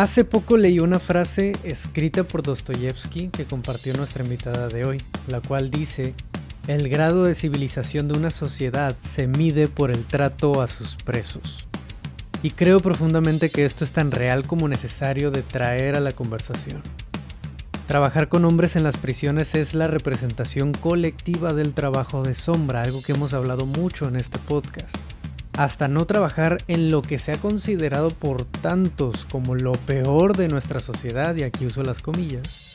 Hace poco leí una frase escrita por Dostoyevsky que compartió nuestra invitada de hoy, la cual dice, el grado de civilización de una sociedad se mide por el trato a sus presos. Y creo profundamente que esto es tan real como necesario de traer a la conversación. Trabajar con hombres en las prisiones es la representación colectiva del trabajo de sombra, algo que hemos hablado mucho en este podcast hasta no trabajar en lo que se ha considerado por tantos como lo peor de nuestra sociedad, y aquí uso las comillas,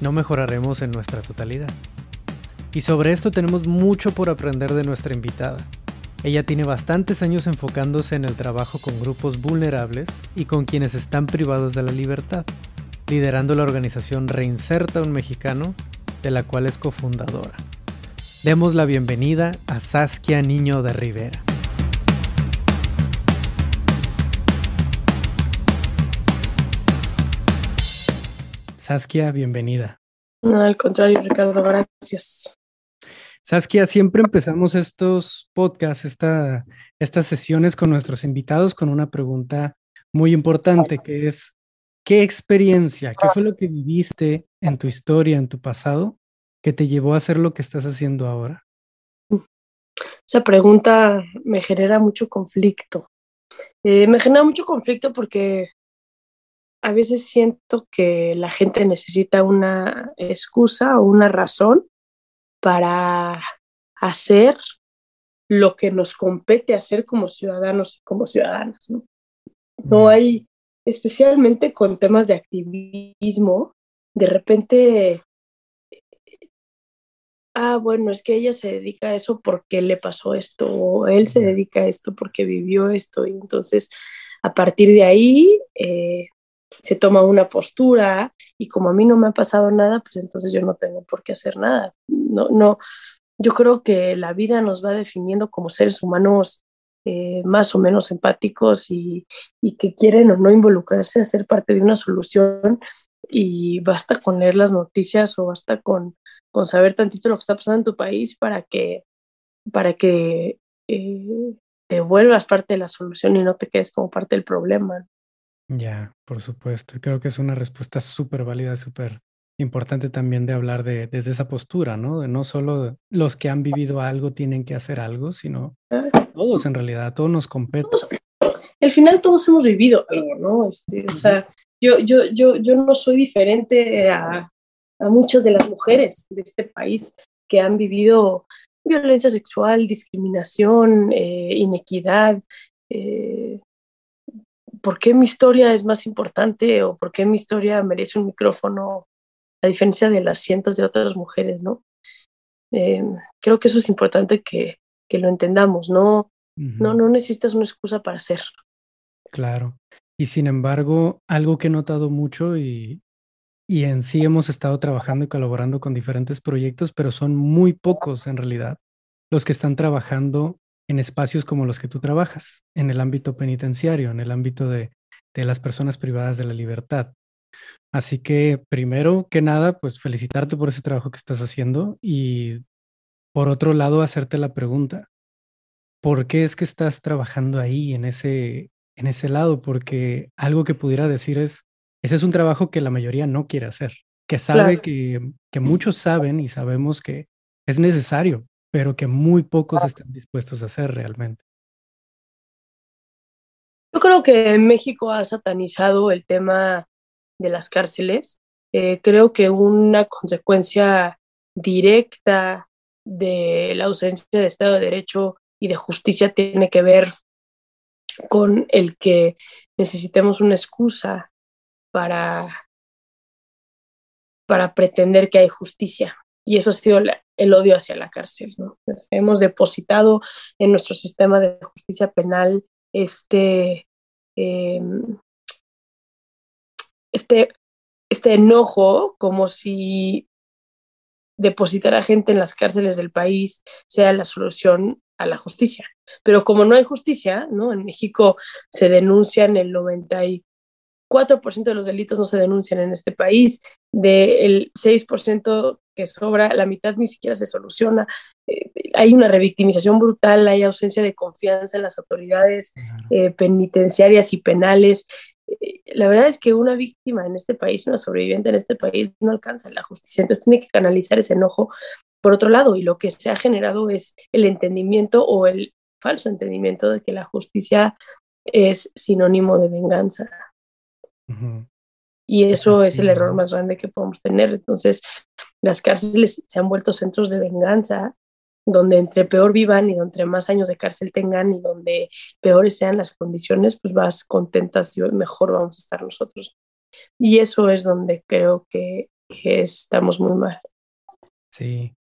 no mejoraremos en nuestra totalidad. Y sobre esto tenemos mucho por aprender de nuestra invitada. Ella tiene bastantes años enfocándose en el trabajo con grupos vulnerables y con quienes están privados de la libertad, liderando la organización Reinserta un Mexicano, de la cual es cofundadora. Demos la bienvenida a Saskia Niño de Rivera. Saskia, bienvenida. No, al contrario, Ricardo, gracias. Saskia, siempre empezamos estos podcasts, esta, estas sesiones con nuestros invitados con una pregunta muy importante que es, ¿qué experiencia, qué fue lo que viviste en tu historia, en tu pasado, que te llevó a hacer lo que estás haciendo ahora? Esa pregunta me genera mucho conflicto. Eh, me genera mucho conflicto porque a veces siento que la gente necesita una excusa o una razón para hacer lo que nos compete hacer como ciudadanos y como ciudadanas. ¿no? no hay, especialmente con temas de activismo, de repente, ah, bueno, es que ella se dedica a eso porque le pasó esto, o él se dedica a esto porque vivió esto, y entonces a partir de ahí eh, se toma una postura y como a mí no me ha pasado nada, pues entonces yo no tengo por qué hacer nada. No, no, yo creo que la vida nos va definiendo como seres humanos eh, más o menos empáticos y, y, que quieren o no involucrarse a ser parte de una solución y basta con leer las noticias o basta con, con saber tantito lo que está pasando en tu país para que, para que eh, te vuelvas parte de la solución y no te quedes como parte del problema. Ya, por supuesto. Creo que es una respuesta súper válida, súper importante también de hablar de desde esa postura, ¿no? De no solo los que han vivido algo tienen que hacer algo, sino todos en realidad, todos nos compete. al final todos hemos vivido algo, ¿no? Este, o sea, yo, yo, yo, yo no soy diferente a, a muchas de las mujeres de este país que han vivido violencia sexual, discriminación, eh, inequidad, eh, ¿por qué mi historia es más importante o por qué mi historia merece un micrófono a diferencia de las cientos de otras mujeres, ¿no? Eh, creo que eso es importante que, que lo entendamos, ¿no? No, no necesitas una excusa para hacer. Claro. Y sin embargo, algo que he notado mucho y, y en sí hemos estado trabajando y colaborando con diferentes proyectos, pero son muy pocos en realidad los que están trabajando en espacios como los que tú trabajas, en el ámbito penitenciario, en el ámbito de, de las personas privadas de la libertad. Así que primero que nada, pues felicitarte por ese trabajo que estás haciendo y por otro lado, hacerte la pregunta, ¿por qué es que estás trabajando ahí en ese, en ese lado? Porque algo que pudiera decir es, ese es un trabajo que la mayoría no quiere hacer, que sabe que, que muchos saben y sabemos que es necesario, pero que muy pocos están dispuestos a hacer realmente. Yo creo que México ha satanizado el tema de las cárceles. Eh, creo que una consecuencia directa de la ausencia de Estado de Derecho y de justicia tiene que ver con el que necesitemos una excusa para, para pretender que hay justicia. Y eso ha sido el odio hacia la cárcel. ¿no? hemos depositado en nuestro sistema de justicia penal este, em, este, este enojo como si depositar a gente en las cárceles del país sea la solución a la justicia. Pero como no hay justicia, ¿no? En México se denuncian el 94% de los delitos no se denuncian en este país, del 6% que sobra, la mitad ni siquiera se soluciona. Eh, hay una revictimización brutal, hay ausencia de confianza en las autoridades eh, penitenciarias y penales. eh, la verdad es que una víctima en este país, una sobreviviente en este país, no alcanza la justicia. Entonces tiene que canalizar ese enojo por otro lado y lo que se ha generado es el entendimiento o el falso entendimiento de que la justicia es sinónimo de venganza. Y eso es el error más grande que podemos tener. Entonces, las cárceles se han vuelto centros de venganza, donde entre peor vivan y entre más años de cárcel tengan y donde peores sean las condiciones, pues vas contentas y mejor vamos a estar nosotros. Y eso es donde creo que, que estamos muy mal. Sí,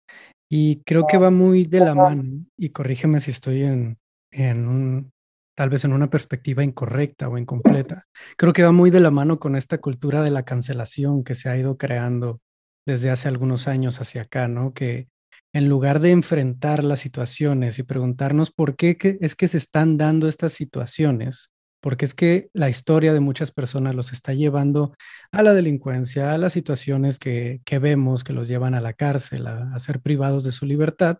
y creo que va muy de la mano, y corrígeme si estoy en, en un, tal vez en una perspectiva incorrecta o incompleta. Creo que va muy de la mano con esta cultura de la cancelación que se ha ido creando desde hace algunos años hacia acá, ¿no? Que en lugar de enfrentar las situaciones y preguntarnos por qué es que se están dando estas situaciones, porque es que la historia de muchas personas los está llevando a la delincuencia, a las situaciones que, vemos que los llevan a la cárcel, a ser privados de su libertad,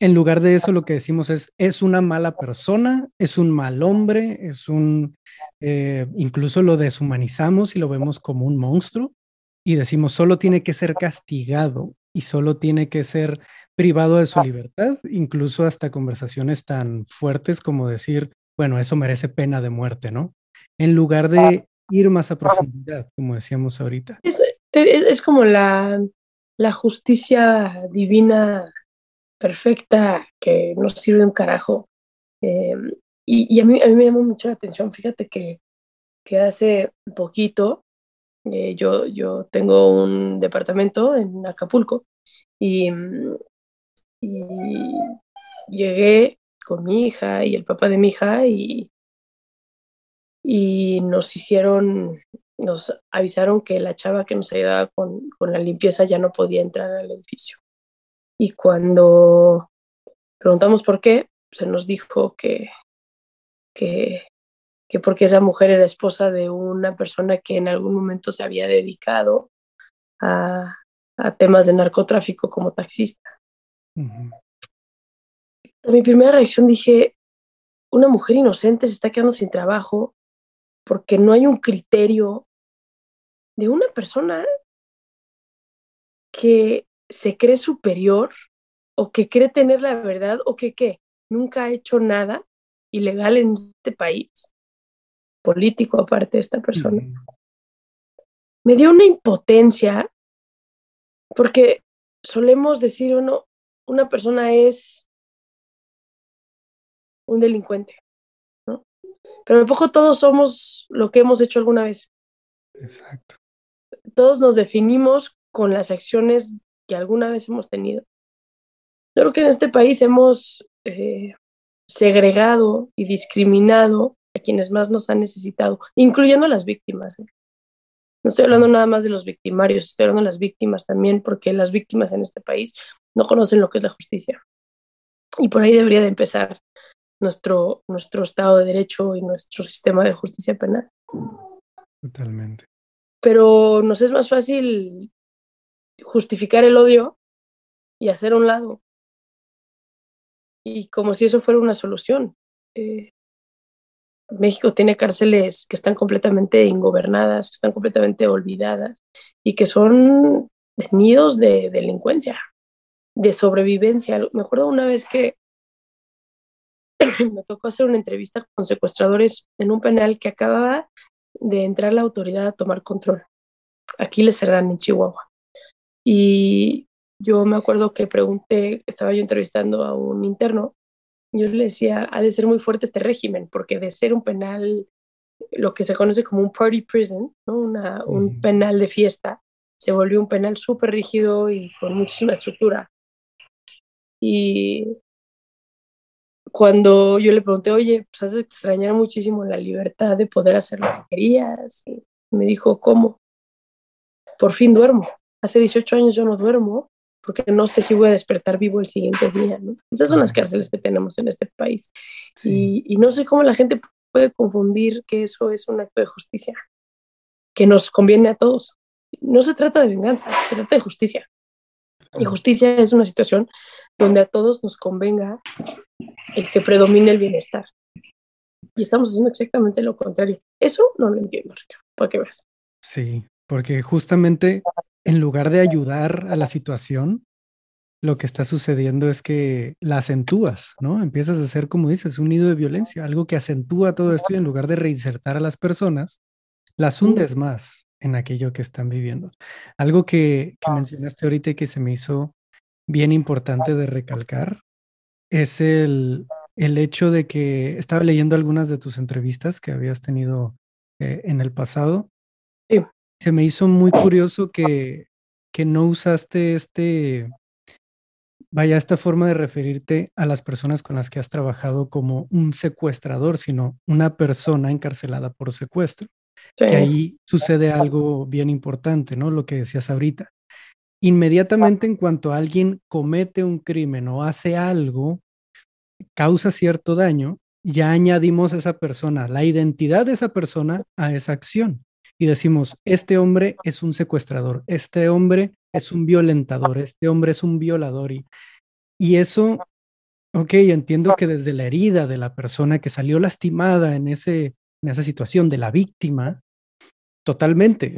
en lugar de eso, lo que decimos es, es una mala persona, es un mal hombre, es un, eh, incluso lo deshumanizamos y lo vemos como un monstruo y decimos, solo tiene que ser castigado y solo tiene que ser privado de su libertad, incluso hasta conversaciones tan fuertes como decir, bueno, eso merece pena de muerte, ¿no? En lugar de ir más a profundidad, como decíamos ahorita. Es, es como la, la justicia divina perfecta que no sirve un carajo. Em, y, a, mí, a mí me llamó mucho la atención, fíjate que, que hace poquito eh, yo, yo tengo un departamento en Acapulco y, y llegué con mi hija y el papá de mi hija y, y nos hicieron, nos avisaron que la chava que nos ayudaba con, con la limpieza ya no podía entrar al edificio. Y cuando preguntamos por qué, se nos dijo que, que, que porque esa mujer era esposa de una persona que en algún momento se había dedicado a, a temas de narcotráfico como taxista. A mi primera reacción dije, una mujer inocente se está quedando sin trabajo porque no hay un criterio de una persona que se cree superior o que cree tener la verdad o que ¿qué? nunca ha hecho nada ilegal en este país, político aparte de esta persona. Me dio una impotencia porque solemos decir uno, una persona es un delincuente, ¿no? Pero a poco todos somos lo que hemos hecho alguna vez. Exacto. Todos nos definimos con las acciones que alguna vez hemos tenido. Yo creo que en este país hemos eh, segregado y discriminado a quienes más nos han necesitado, incluyendo a las víctimas. ¿eh? No estoy hablando nada más de los victimarios, estoy hablando de las víctimas también, porque las víctimas en este país no conocen lo que es la justicia. Y por ahí debería de empezar nuestro, nuestro Estado de Derecho y nuestro sistema de justicia penal. Totalmente. Pero nos es más fácil justificar el odio y hacer un lado. Y como si eso fuera una solución. Eh, México tiene cárceles que están completamente ingobernadas, que están completamente olvidadas y que son nidos de delincuencia, de sobrevivencia. Me acuerdo una vez que me tocó hacer una entrevista con secuestradores en un penal que acababa de entrar la autoridad a tomar control. Aquí le cerran en Chihuahua. Y yo me acuerdo que pregunté, estaba yo entrevistando a un interno, yo le decía, ha de ser muy fuerte este régimen, porque de ser un penal, lo que se conoce como un party prison, ¿no? Una, un penal de fiesta, se volvió un penal súper rígido y con muchísima estructura. Y cuando yo le pregunté, oye, pues has de extrañar muchísimo la libertad de poder hacer lo que querías, y me dijo, ¿cómo? Por fin duermo hace 18 años yo no duermo porque no sé si voy a despertar vivo el siguiente día, ¿no? Esas son las cárceles que tenemos en este país. Y, y, no sé cómo la gente puede confundir que eso es un acto de justicia, que nos conviene a todos. No se trata de venganza, se trata de justicia. Y justicia es una situación donde a todos nos convenga el que predomine el bienestar. y estamos haciendo exactamente lo contrario. Eso no lo entiendo, Ricardo, para que veas. Sí, porque justamente en lugar de ayudar a la situación, lo que está sucediendo es que la acentúas, ¿no? Empiezas a ser, como dices, un nido de violencia, algo que acentúa todo esto y en lugar de reinsertar a las personas, las hundes más en aquello que están viviendo. Algo que, que mencionaste ahorita y que se me hizo bien importante de recalcar es el, el hecho de que estaba leyendo algunas de tus entrevistas que habías tenido eh, en el pasado. Sí. Se me hizo muy curioso que, que no usaste este, vaya, esta forma de referirte a las personas con las que has trabajado como un secuestrador, sino una persona encarcelada por secuestro. Que ahí sucede algo bien importante, ¿no? Lo que decías ahorita. Inmediatamente en cuanto alguien comete un crimen o hace algo, causa cierto daño, ya añadimos a esa persona, la identidad de esa persona a esa acción. Y decimos, este hombre es un secuestrador, este hombre es un violentador, este hombre es un violador. Y, y eso, ok, entiendo que desde la herida de la persona que salió lastimada en, ese, en esa situación, de la víctima, totalmente.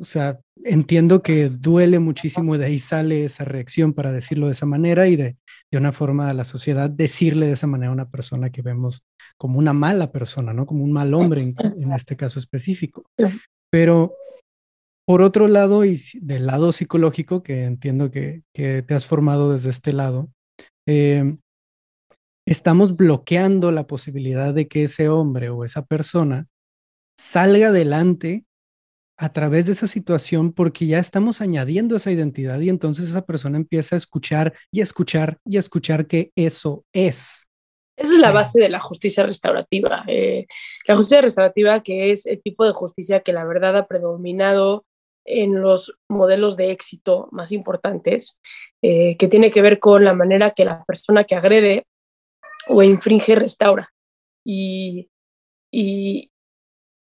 o sea, entiendo que duele muchísimo y de ahí sale esa reacción para decirlo de esa manera y de, de una forma a la sociedad decirle de esa manera a una persona que vemos como una mala persona, ¿no? Como un mal hombre en, en este caso específico. Pero por otro lado, y del lado psicológico, que entiendo que, que te has formado desde este lado, eh, estamos bloqueando la posibilidad de que ese hombre o esa persona salga adelante a través de esa situación porque ya estamos añadiendo esa identidad y entonces esa persona empieza a escuchar y escuchar y escuchar que eso es. Esa es la base de la justicia restaurativa. Eh, la justicia restaurativa que es el tipo de justicia que la verdad ha predominado en los modelos de éxito más importantes, eh, que tiene que ver con la manera que la persona que agrede o infringe restaura. Y, y,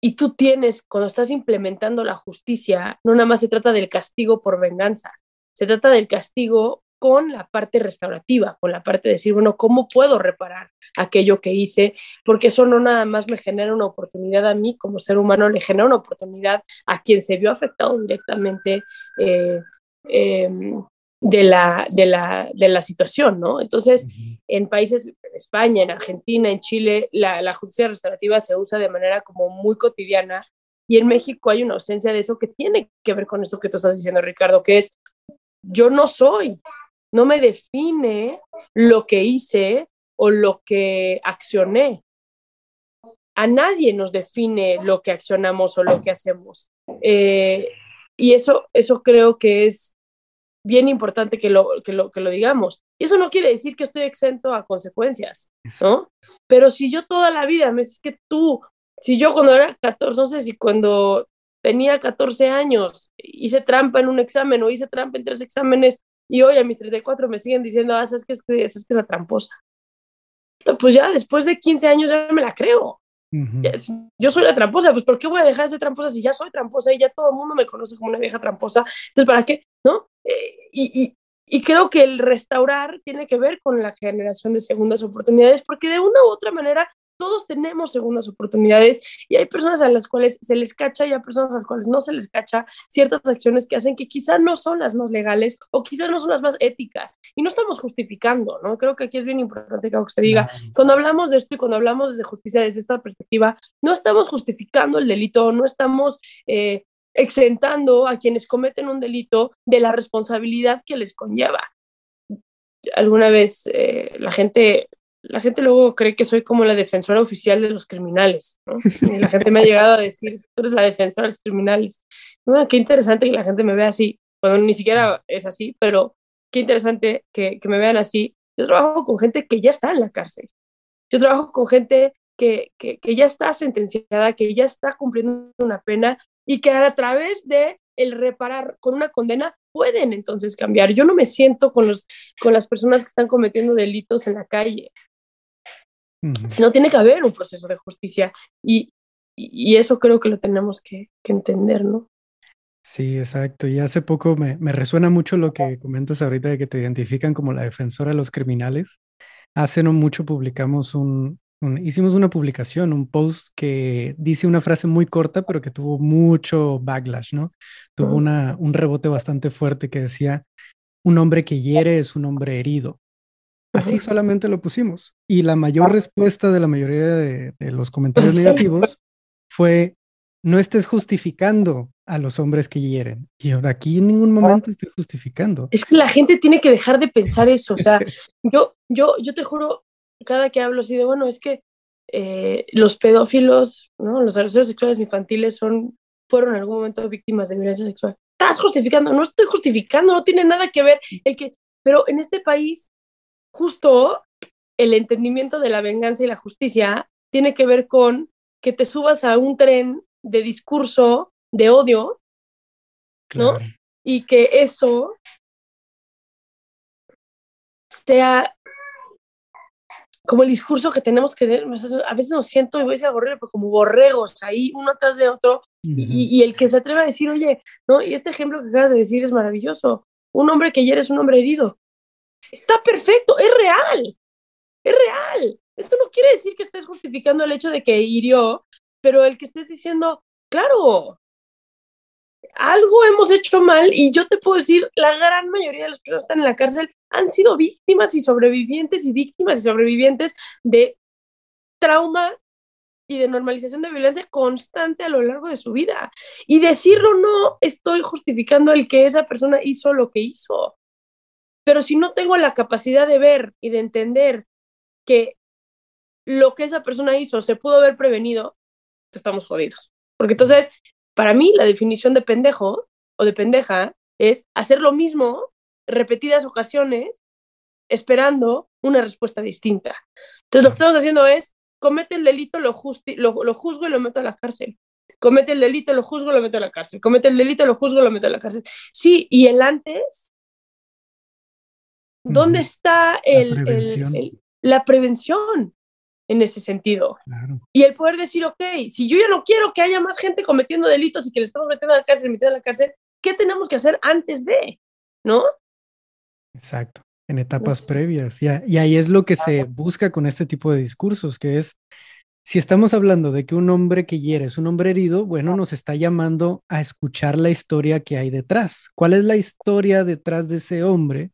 y tú tienes, cuando estás implementando la justicia, no nada más se trata del castigo por venganza, se trata del castigo con la parte restaurativa, con la parte de decir, bueno, ¿cómo puedo reparar aquello que hice? Porque eso no nada más me genera una oportunidad a mí como ser humano, le genera una oportunidad a quien se vio afectado directamente eh, em, de la, de la, de la situación, ¿no? Entonces, en países, en España, en Argentina, en Chile, la, la, justicia restaurativa se usa de manera como muy cotidiana y en México hay una ausencia de eso que tiene que ver con eso que tú estás diciendo, Ricardo, que es, yo no soy, no me define lo que hice o lo que accioné. A nadie nos define lo que accionamos o lo que hacemos. Eh, y eso, eso creo que es bien importante que lo, que lo, que lo digamos. Y eso no quiere decir que estoy exento a consecuencias, ¿no? Pero si yo toda la vida, me es que tú, si yo cuando era 14, no sé si cuando tenía 14 años hice trampa en un examen o hice trampa en tres exámenes y hoy a mis 34 me siguen diciendo, ah, ¿sabes que es, que es, la tramposa? Pues ya después de 15 años ya me la creo. Yo soy la tramposa, pues ¿por qué voy a dejar de ser tramposa si ya soy tramposa y ya todo el mundo me conoce como una vieja tramposa? Entonces, ¿para qué? ¿No? Eh, y, y, creo que el restaurar tiene que ver con la generación de segundas oportunidades, porque de una u otra manera todos tenemos segundas oportunidades y hay personas a las cuales se les cacha y hay personas a las cuales no se les cacha ciertas acciones que hacen que quizá no son las más legales o quizá no son las más éticas y no estamos justificando, ¿no? Creo que aquí es bien importante que usted diga, cuando hablamos de esto y cuando hablamos de justicia desde esta perspectiva, no estamos justificando el delito, no estamos eh, exentando a quienes cometen un delito de la responsabilidad que les conlleva. Alguna vez eh, la gente la gente luego cree que soy como la defensora oficial de los criminales, ¿no? La gente me ha llegado a decir, tú eres la defensora de los criminales. qué interesante que la gente me vea así. Bueno, ni siquiera es así, pero qué interesante que, que me vean así. Yo trabajo con gente que ya está en la cárcel. Yo trabajo con gente que, que, que ya está sentenciada, que ya está cumpliendo una pena y que a través de el reparar con una condena pueden entonces cambiar. Yo no me siento con, los, con las personas que están cometiendo delitos en la calle. Si no, tiene que haber un proceso de justicia y, y eso creo que lo tenemos que, que, entender, ¿no? Sí, exacto. Y hace poco me, me, resuena mucho lo que comentas ahorita de que te identifican como la defensora de los criminales. Hace no mucho publicamos un, hicimos una publicación, un post que dice una frase muy corta, pero que tuvo mucho backlash, ¿no? Tuvo una, un rebote bastante fuerte que decía, un hombre que hiere es un hombre herido. Así solamente lo pusimos. Y la mayor respuesta de la mayoría de, los comentarios negativos fue, no estés justificando a los hombres que hieren. Y ahora aquí en ningún momento estoy justificando. Es que la gente tiene que dejar de pensar eso. O sea, yo, yo, yo te juro, cada que hablo así de, bueno, es que eh, los pedófilos, ¿no? los agresores sexuales infantiles son, fueron en algún momento víctimas de violencia sexual. Estás justificando, no estoy justificando, no tiene nada que ver el que, pero en este país, justo el entendimiento de la venganza y la justicia tiene que ver con que te subas a un tren de discurso de odio, ¿no? Y que eso sea como el discurso que tenemos que tener, a veces nos siento, y voy a decir pero como borregos ahí, uno tras de otro, y, el que se atreve a decir, oye, ¿no? Y este ejemplo que acabas de decir es maravilloso. Un hombre que hiere es un hombre herido. Está perfecto, es real, es real. Esto no quiere decir que estés justificando el hecho de que hirió, pero el que estés diciendo, claro, algo hemos hecho mal y yo te puedo decir, la gran mayoría de las personas que están en la cárcel han sido víctimas y sobrevivientes y víctimas y sobrevivientes de trauma y de normalización de violencia constante a lo largo de su vida. Y decirlo no estoy justificando el que esa persona hizo lo que hizo. Pero si no tengo la capacidad de ver y de entender que lo que esa persona hizo se pudo haber prevenido, estamos jodidos. Porque entonces para mí, la definición de pendejo o de pendeja es hacer lo mismo repetidas ocasiones esperando una respuesta distinta. Entonces, lo que estamos haciendo es, comete el delito, lo, lo, juzgo y lo meto a la cárcel. Comete el delito, lo juzgo, y lo meto a la cárcel. Comete el delito, lo juzgo, y lo meto a la cárcel. Sí, y el antes, ¿dónde está el, la prevención? En ese sentido. Y el poder decir, ok, si yo ya no quiero que haya más gente cometiendo delitos y que le estamos metiendo a la cárcel, metiendo a la cárcel, ¿qué tenemos que hacer antes de? ¿No? Exacto, en etapas previas. Y, y ahí es lo que se busca con este tipo de discursos, que es, si estamos hablando de que un hombre que hiere es un hombre herido, bueno, nos está llamando a escuchar la historia que hay detrás. ¿Cuál es la historia detrás de ese hombre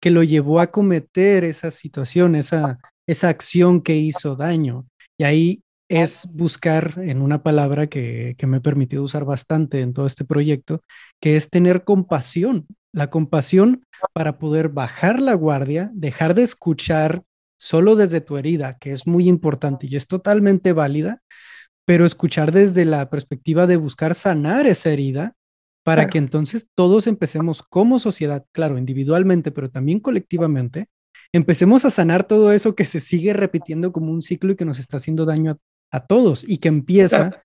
que lo llevó a cometer esa situación, esa esa acción que hizo daño. Y ahí es buscar en una palabra que, me he permitido usar bastante en todo este proyecto, que es tener compasión. La compasión para poder bajar la guardia, dejar de escuchar solo desde tu herida, que es muy importante y es totalmente válida, pero escuchar desde la perspectiva de buscar sanar esa herida para que entonces todos empecemos como sociedad, claro, individualmente, pero también colectivamente, empecemos a sanar todo eso que se sigue repitiendo como un ciclo y que nos está haciendo daño a, todos y que empieza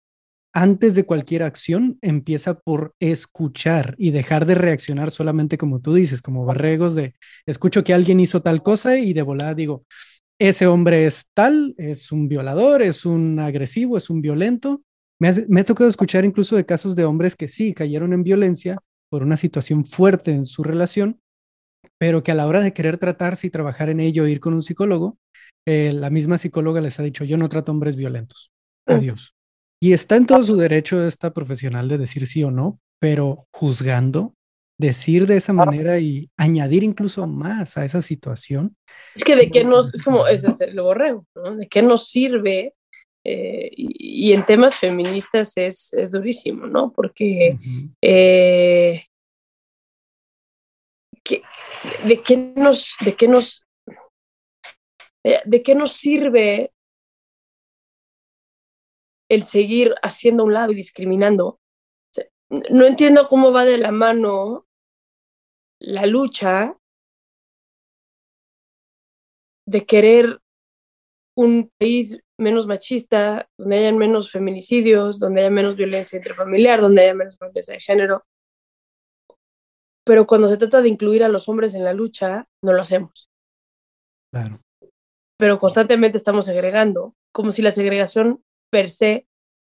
antes de cualquier acción, empieza por escuchar y dejar de reaccionar solamente como tú dices, como barregos de escucho que alguien hizo tal cosa y de volada digo, ese hombre es tal, es un violador, es un agresivo, es un violento. Me, me ha tocado escuchar incluso de casos de hombres que sí cayeron en violencia por una situación fuerte en su relación pero que a la hora de querer tratarse y trabajar en ello, ir con un psicólogo, eh, la misma psicóloga les ha dicho, yo no trato hombres violentos. Adiós. Y está en todo su derecho esta profesional de decir sí o no, pero juzgando, decir de esa manera y añadir incluso más a esa situación. Es que de qué nos, es como, es hacer lo borrego, ¿no? ¿De qué nos sirve? Eh, y, en temas feministas es, es durísimo, ¿no? Porque de qué nos, de qué nos, de qué nos sirve el seguir haciendo un lado y discriminando. No entiendo cómo va de la mano la lucha de querer un país menos machista, donde haya menos feminicidios, donde haya menos violencia intrafamiliar, donde haya menos violencia de género, pero cuando se trata de incluir a los hombres en la lucha, no lo hacemos. Claro. Pero constantemente estamos segregando, como si la segregación per se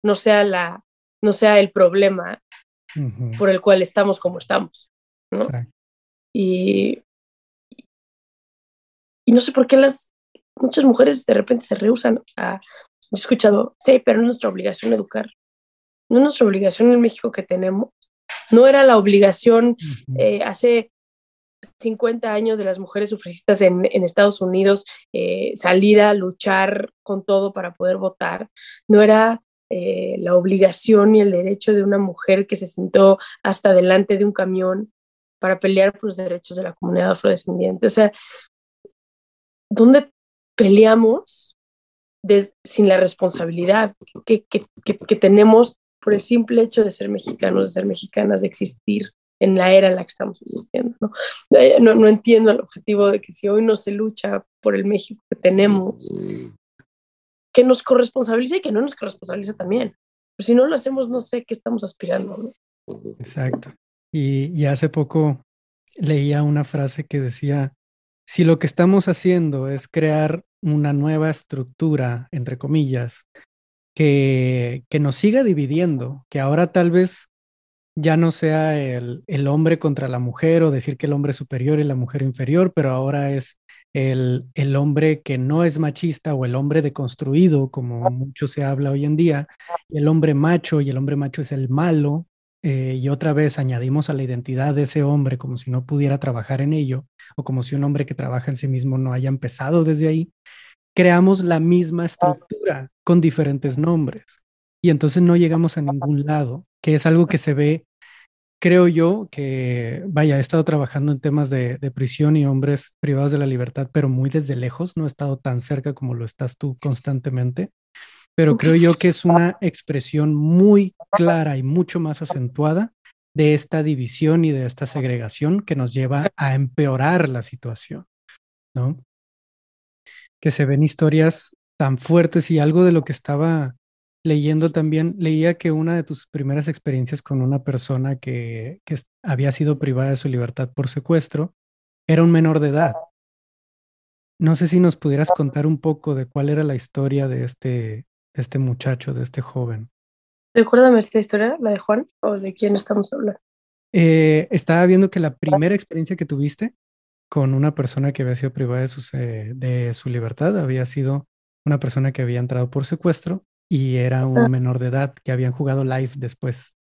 no sea, la, no sea el problema por el cual estamos como estamos. ¿no? Y, y no sé por qué las, muchas mujeres de repente se rehusan a, he escuchado, sí, pero no es nuestra obligación educar, no es nuestra obligación en México que tenemos, no era la obligación eh, hace 50 años de las mujeres sufragistas en, Estados Unidos eh, salir a luchar con todo para poder votar, no era eh, la obligación y el derecho de una mujer que se sentó hasta delante de un camión para pelear por los derechos de la comunidad afrodescendiente. O sea, ¿dónde peleamos sin la responsabilidad que, que, tenemos por el simple hecho de ser mexicanos, de ser mexicanas, de existir en la era en la que estamos existiendo. ¿no? Eh, no, no entiendo el objetivo de que si hoy no se lucha por el México que tenemos, que nos corresponsabilice y que no nos corresponsabilice también. Pero si no lo hacemos, no sé qué estamos aspirando. Exacto. Y, y hace poco leía una frase que decía, si lo que estamos haciendo es crear una nueva estructura, entre comillas, que, que nos siga dividiendo, que ahora tal vez ya no sea el, el, hombre contra la mujer o decir que el hombre es superior y la mujer inferior, pero ahora es el, el hombre que no es machista o el hombre deconstruido, como mucho se habla hoy en día, el hombre macho y el hombre macho es el malo, eh, y otra vez añadimos a la identidad de ese hombre como si no pudiera trabajar en ello, o como si un hombre que trabaja en sí mismo no haya empezado desde ahí, creamos la misma estructura con diferentes nombres. Y entonces no llegamos a ningún lado, que es algo que se ve, creo yo, que, vaya, he estado trabajando en temas de, de prisión y hombres privados de la libertad, pero muy desde lejos, no he estado tan cerca como lo estás tú constantemente pero creo yo que es una expresión muy clara y mucho más acentuada de esta división y de esta segregación que nos lleva a empeorar la situación, ¿no? Que se ven historias tan fuertes y algo de lo que estaba leyendo también, leía que una de tus primeras experiencias con una persona que, que había sido privada de su libertad por secuestro era un menor de edad. No sé si nos pudieras contar un poco de cuál era la historia de este, de este muchacho, de este joven. Recuérdame esta historia, la de Juan, o de quién estamos hablando. Eh, estaba viendo que la primera experiencia que tuviste con una persona que había sido privada de su, de su libertad había sido una persona que había entrado por secuestro y era un ah. menor de edad que habían jugado live después.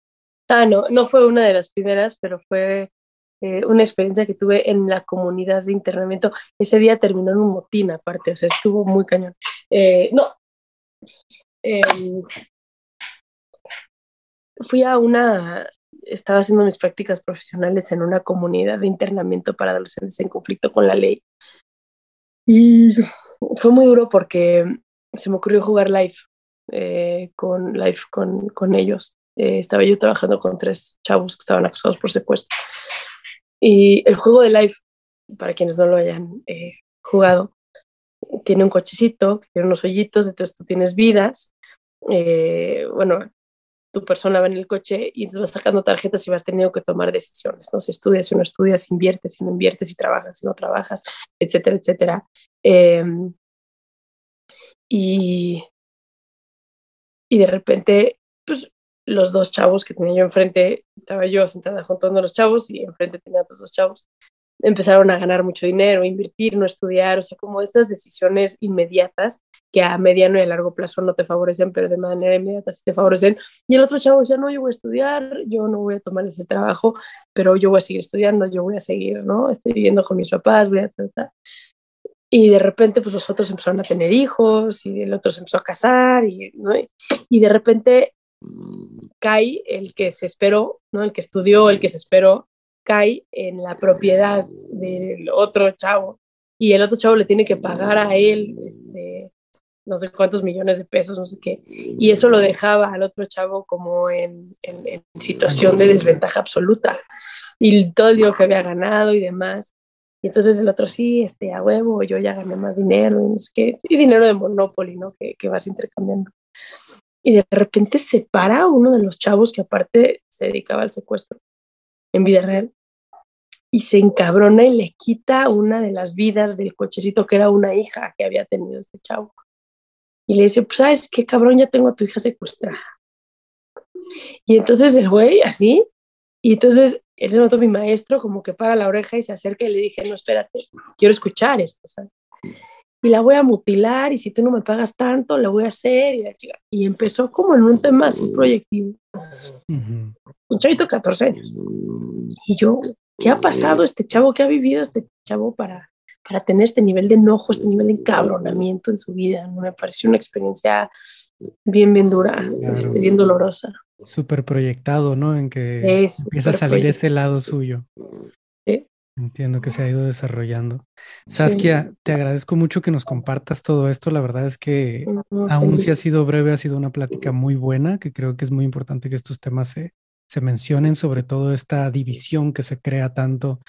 Ah, no, no fue una de las primeras, pero fue eh, una experiencia que tuve en la comunidad de internamiento. Ese día terminó en un motín aparte, o sea, estuvo muy cañón. Eh, no, Em, fui a una, estaba haciendo mis prácticas profesionales en una comunidad de internamiento para adolescentes en conflicto con la ley. Y fue muy duro porque se me ocurrió jugar live eh, con live con, con ellos. Eh, estaba yo trabajando con tres chavos que estaban acusados por secuestro. Y el juego de live, para quienes no lo hayan eh, jugado, tiene un cochecito, tiene unos hoyitos, entonces tú tienes vidas. Bueno, tu persona va en el coche y vas sacando tarjetas y vas teniendo que tomar decisiones, ¿no? Si estudias, si no estudias, inviertes, si no inviertes, si trabajas, si no trabajas, etcétera, etcétera. Em, y, y de repente, pues los dos chavos que tenía yo enfrente, estaba yo sentada junto a uno de los chavos y enfrente tenía a otros dos chavos empezaron a ganar mucho dinero, invertir, no estudiar, o sea, como estas decisiones inmediatas que a mediano y a largo plazo no te favorecen, pero de manera inmediata sí te favorecen. Y el otro chavo decía, no, yo voy a estudiar, yo no voy a tomar ese trabajo, pero yo voy a seguir estudiando, yo voy a seguir, ¿no? Estoy viviendo con mis papás, voy a tratar. Y de repente, pues los otros empezaron a tener hijos y el otro se empezó a casar y, ¿no? y de repente cae el que se esperó, ¿no? El que estudió, el que se esperó, cae en la propiedad del otro chavo y el otro chavo le tiene que pagar a él este, no sé cuántos millones de pesos, no sé qué, y eso lo dejaba al otro chavo como en, en, situación de desventaja absoluta y todo el dinero que había ganado y demás. Y entonces el otro sí, este, a huevo, yo ya gané más dinero y no sé qué, y dinero de Monopoly, ¿no? Que, que vas intercambiando. Y de repente se para uno de los chavos que aparte se dedicaba al secuestro en vida real y se encabrona y le quita una de las vidas del cochecito que era una hija que había tenido este chavo. Y le dice, pues sabes qué cabrón, ya tengo a tu hija secuestrada. Y entonces el güey así, y entonces él se notó mi maestro como que para la oreja y se acerca y le dije, no, espérate, quiero escuchar esto. ¿sabes? Y la voy a mutilar y si tú no me pagas tanto, la voy a hacer y, y empezó como en un tema así proyectivo. Un chavito de 14 años. Y yo, ¿qué ha pasado este chavo? ¿Qué ha vivido este chavo para, para tener este nivel de enojo, este nivel de encabronamiento en su vida? Me pareció una experiencia bien, bien dura, este, bien dolorosa. Súper proyectado, ¿no? En que empieza a salir ese lado suyo. Entiendo que se ha ido desarrollando. Saskia, te agradezco mucho que nos compartas todo esto. La verdad es que aún si ha sido breve, ha sido una plática muy buena, que creo que es muy importante que estos temas se, se mencionen, sobre todo esta división que se crea tanto,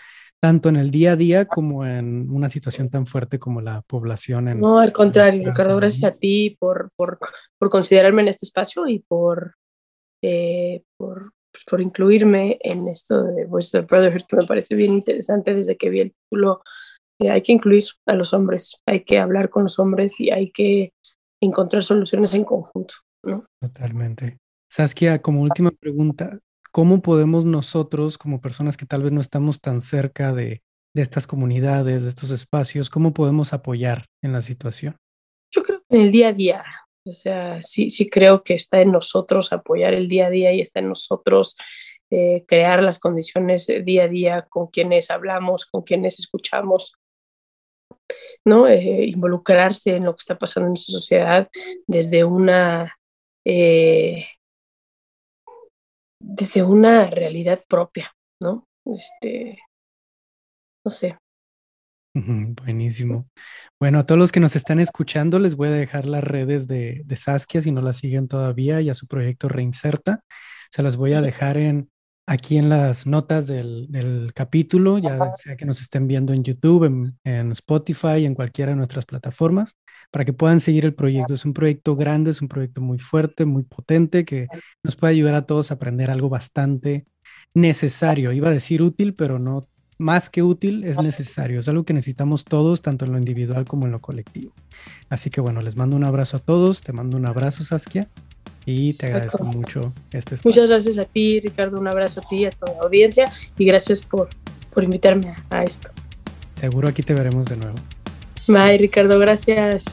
tanto en el día a día como en una situación tan fuerte como la población. En, no, al contrario, Ricardo, gracias a ti por, por, por considerarme en este espacio y por, eh, por pues, por incluirme en esto de Voices of Brotherhood, que me parece bien interesante desde que vi el título. Eh, hay que incluir a los hombres, hay que hablar con los hombres y hay que encontrar soluciones en conjunto. ¿no? Totalmente. Saskia, como última pregunta, ¿cómo podemos nosotros, como personas que tal vez no estamos tan cerca de, de estas comunidades, de estos espacios, cómo podemos apoyar en la situación? Yo creo que en el día a día, o sea, sí, sí creo que está en nosotros apoyar el día a día y está en nosotros eh, crear las condiciones día a día con quienes hablamos, con quienes escuchamos, ¿no? Eh, involucrarse en lo que está pasando en nuestra sociedad desde una, eh, desde una realidad propia, ¿no? Este, no sé, Buenísimo. Bueno, a todos los que nos están escuchando, les voy a dejar las redes de, Saskia si no la siguen todavía y a su proyecto Reinserta. Se las voy a dejar en, aquí en las notas del, capítulo, ya sea que nos estén viendo en YouTube, en, en, Spotify, en cualquiera de nuestras plataformas, para que puedan seguir el proyecto. Es un proyecto grande, es un proyecto muy fuerte, muy potente, que nos puede ayudar a todos a aprender algo bastante necesario. Iba a decir útil, pero no más que útil, es necesario. Es algo que necesitamos todos, tanto en lo individual como en lo colectivo. Así que bueno, les mando un abrazo a todos. Te mando un abrazo, Saskia. Y te agradezco mucho este espacio. Muchas gracias a ti, Ricardo. Un abrazo a ti, a toda la audiencia. Y gracias por, por invitarme a esto. Seguro aquí te veremos de nuevo. Bye, Ricardo. Gracias.